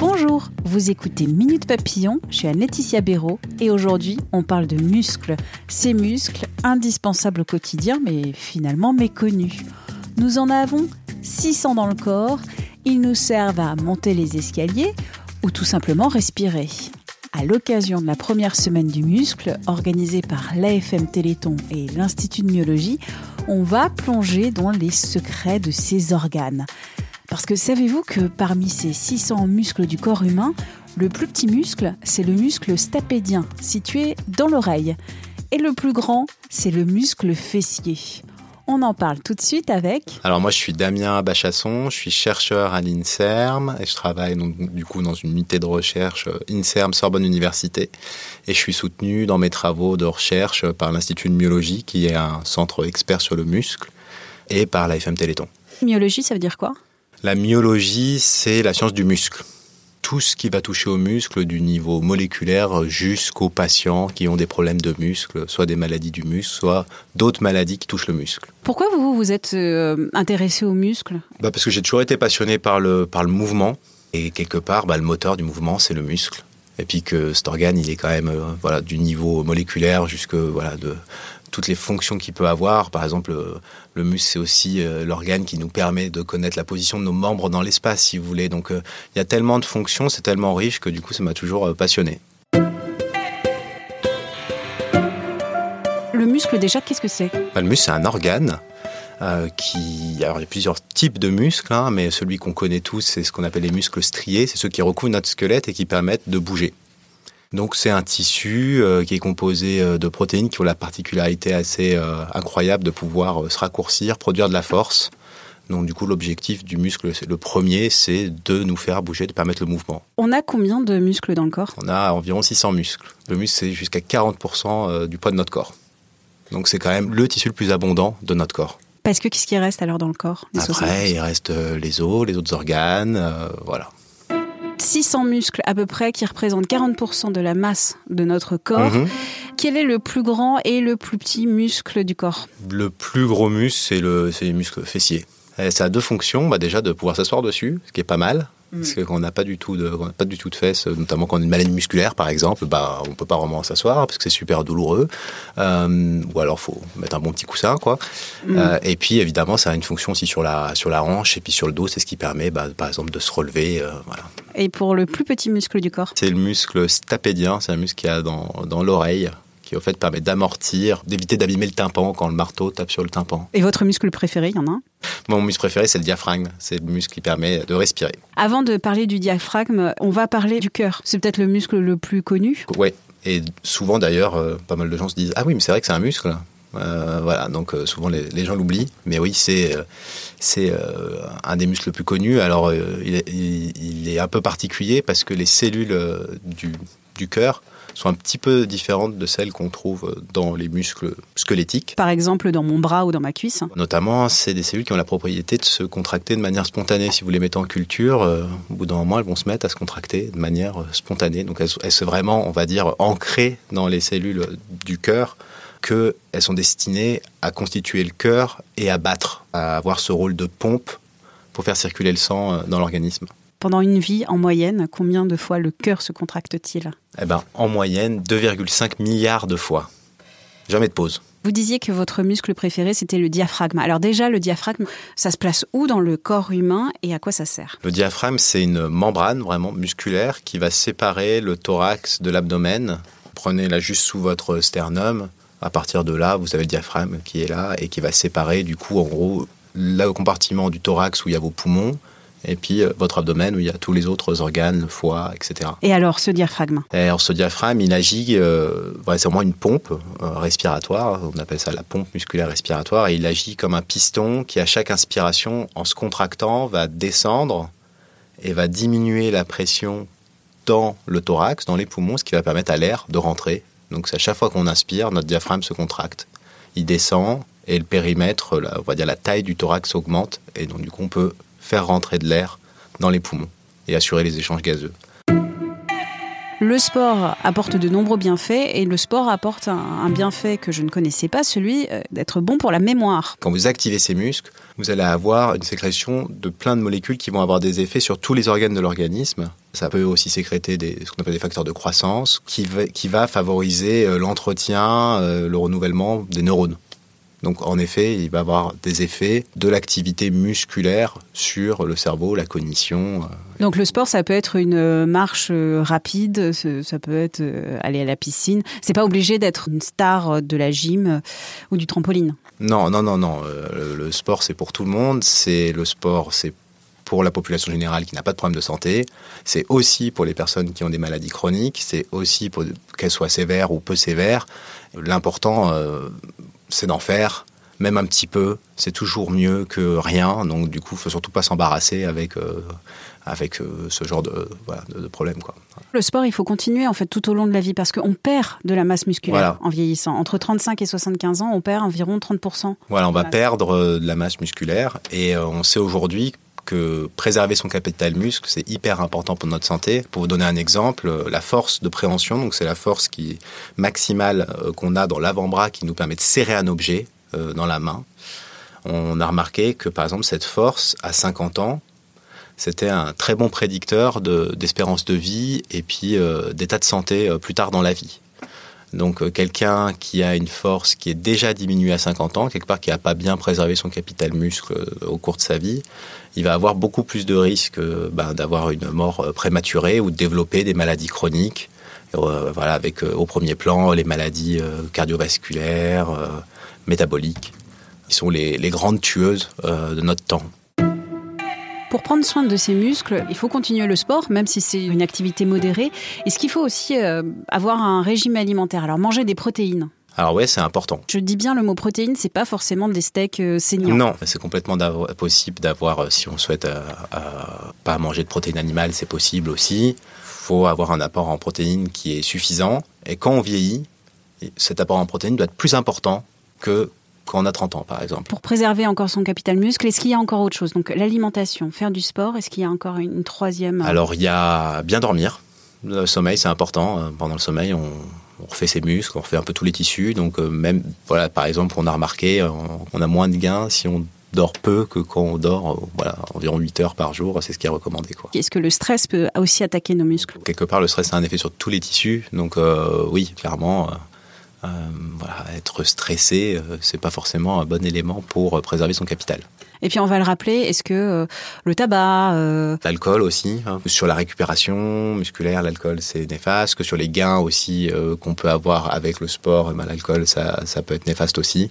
Bonjour, vous écoutez Minute Papillon, je suis Béraud et aujourd'hui on parle de muscles. Ces muscles indispensables au quotidien mais finalement méconnus. Nous en avons 600 dans le corps, ils nous servent à monter les escaliers ou tout simplement respirer. À l'occasion de la première semaine du muscle, organisée par l'AFM Téléthon et l'Institut de myologie, on va plonger dans les secrets de ces organes. Parce que savez-vous que parmi ces 600 muscles du corps humain, le plus petit muscle, c'est le muscle stapédien, situé dans l'oreille. Et le plus grand, c'est le muscle fessier. On en parle tout de suite avec... Alors moi je suis Damien Bachasson, je suis chercheur à l'INSERM et je travaille donc, du coup dans une unité de recherche euh, INSERM Sorbonne Université et je suis soutenu dans mes travaux de recherche par l'Institut de myologie qui est un centre expert sur le muscle et par l'AFM Téléthon. Myologie, ça veut dire quoi? La myologie c'est la science du muscle tout ce qui va toucher aux muscles du niveau moléculaire jusqu'aux patients qui ont des problèmes de muscles, soit des maladies du muscle, soit d'autres maladies qui touchent le muscle. Pourquoi vous vous êtes euh, intéressé aux muscles bah Parce que j'ai toujours été passionné par le, par le mouvement. Et quelque part, bah, le moteur du mouvement, c'est le muscle. Et puis que cet organe, il est quand même euh, voilà, du niveau moléculaire jusque voilà, de, toutes les fonctions qu'il peut avoir. Par exemple, le muscle, c'est aussi euh, l'organe qui nous permet de connaître la position de nos membres dans l'espace, si vous voulez. Donc, euh, il y a tellement de fonctions, c'est tellement riche que du coup, ça m'a toujours euh, passionné. Le muscle, déjà, qu'est-ce que c'est? Bah, Le muscle, c'est un organe euh, qui, alors il y a plusieurs types de muscles, hein, mais celui qu'on connaît tous, c'est ce qu'on appelle les muscles striés. C'est ceux qui recouvrent notre squelette et qui permettent de bouger. Donc c'est un tissu euh, qui est composé euh, de protéines qui ont la particularité assez euh, incroyable de pouvoir se raccourcir, produire de la force. Donc du coup l'objectif du muscle, le premier, c'est de nous faire bouger, de permettre le mouvement. On a combien de muscles dans le corps? On a environ 600 muscles. Le muscle c'est jusqu'à 40% du poids de notre corps. Donc c'est quand même le tissu le plus abondant de notre corps. Parce que qu'est-ce qui reste alors dans le corps Après, il reste les os, les autres organes, euh, voilà. 600 muscles à peu près qui représentent 40% de la masse de notre corps. Mhm. Quel est le plus grand et le plus petit muscle du corps? Le plus gros muscle, c'est le, les muscles fessiers. Et ça a deux fonctions. Bah déjà de pouvoir s'asseoir dessus, ce qui est pas mal. Parce qu'on n'a pas du tout de, on n'a pas du tout de fesses, notamment quand on a une maladie musculaire, par exemple, bah on peut pas vraiment s'asseoir parce que c'est super douloureux. Euh, ou alors faut mettre un bon petit coussin, quoi. Mm. Euh, et puis évidemment, ça a une fonction aussi sur la sur la hanche et puis sur le dos, c'est ce qui permet, bah, par exemple, de se relever. euh, voilà. Et pour le plus petit muscle du corps? C'est le muscle stapédien, c'est un muscle qui a dans dans l'oreille qui au fait permet d'amortir, d'éviter d'abîmer le tympan quand le marteau tape sur le tympan. Et votre muscle préféré, il y en a un? Mon muscle préféré, c'est le diaphragme. C'est le muscle qui permet de respirer. Avant de parler du diaphragme, on va parler du cœur. C'est peut-être le muscle le plus connu? Ouais. Et souvent d'ailleurs, euh, pas mal de gens se disent ah oui, mais c'est vrai que c'est un muscle. Euh, voilà, donc euh, souvent les, les gens l'oublient, mais oui, c'est euh, c'est un des muscles les plus connus. Alors il, est, il- il est un peu particulier parce que les cellules du, du cœur sont un petit peu différentes de celles qu'on trouve dans les muscles squelettiques. Par exemple, dans mon bras ou dans ma cuisse. Notamment, c'est des cellules qui ont la propriété de se contracter de manière spontanée. Si vous les mettez en culture, euh, au bout d'un moment, elles vont se mettre à se contracter de manière euh, spontanée. Donc, elles, elles sont vraiment, on va dire, ancrées dans les cellules du cœur, qu'elles sont destinées à constituer le cœur et à battre, à avoir ce rôle de pompe pour faire circuler le sang euh, dans l'organisme. Pendant une vie, en moyenne, combien de fois le cœur se contracte-t-il Eh ben, en moyenne, 2,5 milliards de fois. Jamais de pause. Vous disiez que votre muscle préféré, c'était le diaphragme. Alors déjà, le diaphragme, ça se place où dans le corps humain et à quoi ça sert? Le diaphragme, c'est une membrane vraiment musculaire qui va séparer le thorax de l'abdomen. Prenez-la juste sous votre sternum. À partir de là, vous avez le diaphragme qui est là et qui va séparer, du coup, en gros, le compartiment du thorax où il y a vos poumons et puis euh, votre abdomen où il y a tous les autres organes, le foie, etc. Et alors ce diaphragme? Et alors ce diaphragme, il agit, euh, c'est vraiment une pompe euh, respiratoire, on appelle ça la pompe musculaire respiratoire, et il agit comme un piston qui à chaque inspiration, en se contractant, va descendre et va diminuer la pression dans le thorax, dans les poumons, ce qui va permettre à l'air de rentrer. Donc c'est à chaque fois qu'on inspire, notre diaphragme se contracte. Il descend et le périmètre, la- on va dire la taille du thorax augmente, et donc du coup on peut faire rentrer de l'air dans les poumons et assurer les échanges gazeux. Le sport apporte de nombreux bienfaits et le sport apporte un, un bienfait que je ne connaissais pas, celui euh, d'être bon pour la mémoire. Quand vous activez ces muscles, vous allez avoir une sécrétion de plein de molécules qui vont avoir des effets sur tous les organes de l'organisme. Ça peut aussi sécréter des, ce qu'on appelle des facteurs de croissance, qui va, qui va favoriser euh, l'entretien, euh, le renouvellement des neurones. Donc en effet, il va avoir des effets de l'activité musculaire sur le cerveau, la cognition. euh. Donc le sport, ça peut être une euh, marche euh, rapide, ça peut être aller à la piscine. C'est pas obligé d'être une star de la gym ou du trampoline. Non, non, non, non. le, le sport, c'est pour tout le monde. C'est le sport, c'est pour la population générale qui n'a pas de problème de santé. C'est aussi pour les personnes qui ont des maladies chroniques. C'est aussi pour qu'elles soient sévères ou peu sévères. L'important, euh, c'est d'en faire, même un petit peu. C'est toujours mieux que rien. Donc, du coup, faut surtout pas s'embarrasser avec euh, avec euh, ce genre de, voilà, de, de problème, quoi. Le sport, il faut continuer en fait tout au long de la vie parce qu'on perd de la masse musculaire Voilà. en vieillissant. Entre 35 et 75 ans, on perd environ 30%. Voilà, on va perdre euh, de la masse musculaire et euh, on sait aujourd'hui que préserver son capital muscle, c'est hyper important pour notre santé. Pour vous donner un exemple, euh, la force de préhension, donc c'est la force qui maximale euh, qu'on a dans l'avant-bras qui nous permet de serrer un objet euh, dans la main. On a remarqué que par exemple cette force à 50 ans, c'était un très bon prédicteur de- d'espérance de, vie et puis d'état de santé plus tard dans la vie. Donc euh, quelqu'un qui a une force qui est déjà diminuée à 50 ans, quelque part qui n'a pas bien préservé son capital muscle euh, au cours de sa vie, il va avoir beaucoup plus de risques euh, ben, d'avoir une mort prématurée ou de développer des maladies chroniques. Voilà, avec au premier plan les maladies cardiovasculaires, métaboliques, qui sont les, grandes tueuses de notre temps. Pour prendre soin de ses muscles, il faut continuer le sport, même si c'est une activité modérée. Est-ce qu'il faut aussi euh, avoir un régime alimentaire? Alors manger des protéines. Alors ouais, c'est important. Je dis bien le mot protéines, c'est pas forcément des steaks euh, saignants. Non, c'est complètement possible d'avoir, euh, si on souhaite euh, pas manger de protéines animales, c'est possible aussi. faut avoir un apport en protéines qui est suffisant. Et quand on vieillit, cet apport en protéines doit être plus important que quand on a 30 ans, par exemple. Pour préserver encore son capital muscle, est-ce qu'il y a encore autre chose? Donc l'alimentation, faire du sport, est-ce qu'il y a encore une, troisième euh, Alors, il y a bien dormir. Le sommeil, c'est important. Euh, Pendant le sommeil, on, on refait ses muscles, on refait un peu tous les tissus. Donc, euh, même, voilà, par exemple, on a remarqué, euh, on a moins de gains si on dort peu que quand on dort, euh, voilà, environ 8 heures par jour. C'est ce qui est recommandé, quoi. Est-ce que le stress peut aussi attaquer nos muscles? Quelque part, le stress a un effet sur tous les tissus. Donc, euh, oui, clairement, euh, voilà, être stressé, euh, c'est pas forcément un bon élément pour euh, préserver son capital. Et puis on va le rappeler, est-ce que euh, le tabac, L'alcool aussi, hein. sur la récupération musculaire, l'alcool c'est néfaste, que sur les gains aussi qu'on peut avoir avec le sport, eh ben, l'alcool ça, ça peut être néfaste aussi.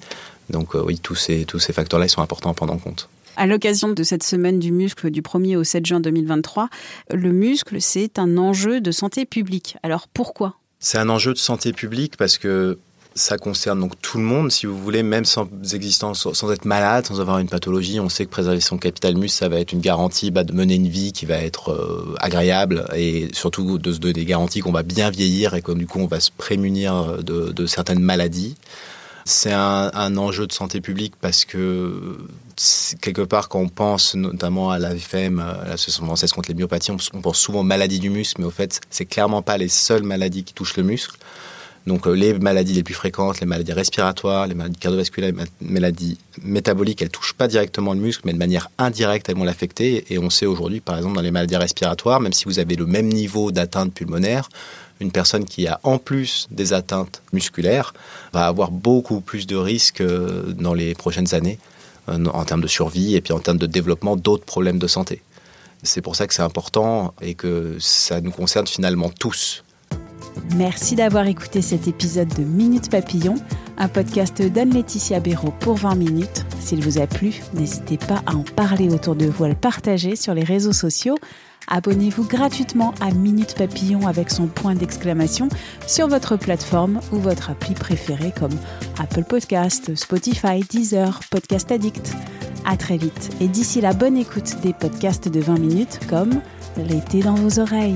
Donc oui, tous ces, tous ces facteurs-là ils sont importants à prendre en compte. à l'occasion de cette semaine du muscle du 1er au 7 juin 2023, le muscle c'est un enjeu de santé publique. Alors pourquoi? C'est un enjeu de santé publique parce que ça concerne donc tout le monde, si vous voulez, même sans existence, sans être malade, sans avoir une pathologie. On sait que préserver son capital muscle, ça va être une garantie bah, de mener une vie qui va être euh, agréable et surtout de se donner des garanties qu'on va bien vieillir et que du coup on va se prémunir de, de certaines maladies. C'est un, enjeu de santé publique parce que quelque part quand on pense notamment à l'AFM, à l'association française contre les myopathies, on, on pense souvent aux maladies du muscle, mais au fait c'est clairement pas les seules maladies qui touchent le muscle. Donc euh, les maladies les plus fréquentes, les maladies respiratoires, les maladies cardiovasculaires, les ma- maladies métaboliques, elles touchent pas directement le muscle, mais de manière indirecte, elles vont l'affecter. Et on sait aujourd'hui, par exemple, dans les maladies respiratoires, même si vous avez le même niveau d'atteinte pulmonaire, une personne qui a en plus des atteintes musculaires va avoir beaucoup plus de risques euh, dans les prochaines années euh, en termes de survie et puis en termes de développement d'autres problèmes de santé. C'est pour ça que c'est important et que ça nous concerne finalement tous. Merci d'avoir écouté cet épisode de Minute Papillon, un podcast d'Anne-Laetitia Béraud pour 20 minutes. S'il vous a plu, n'hésitez pas à en parler autour de vous, à le partager sur les réseaux sociaux. Abonnez-vous gratuitement à Minute Papillon avec son point d'exclamation sur votre plateforme ou votre appli préférée comme Apple Podcast, Spotify, Deezer, Podcast Addict. À très vite et d'ici la bonne écoute des podcasts de 20 minutes comme L'été dans vos oreilles.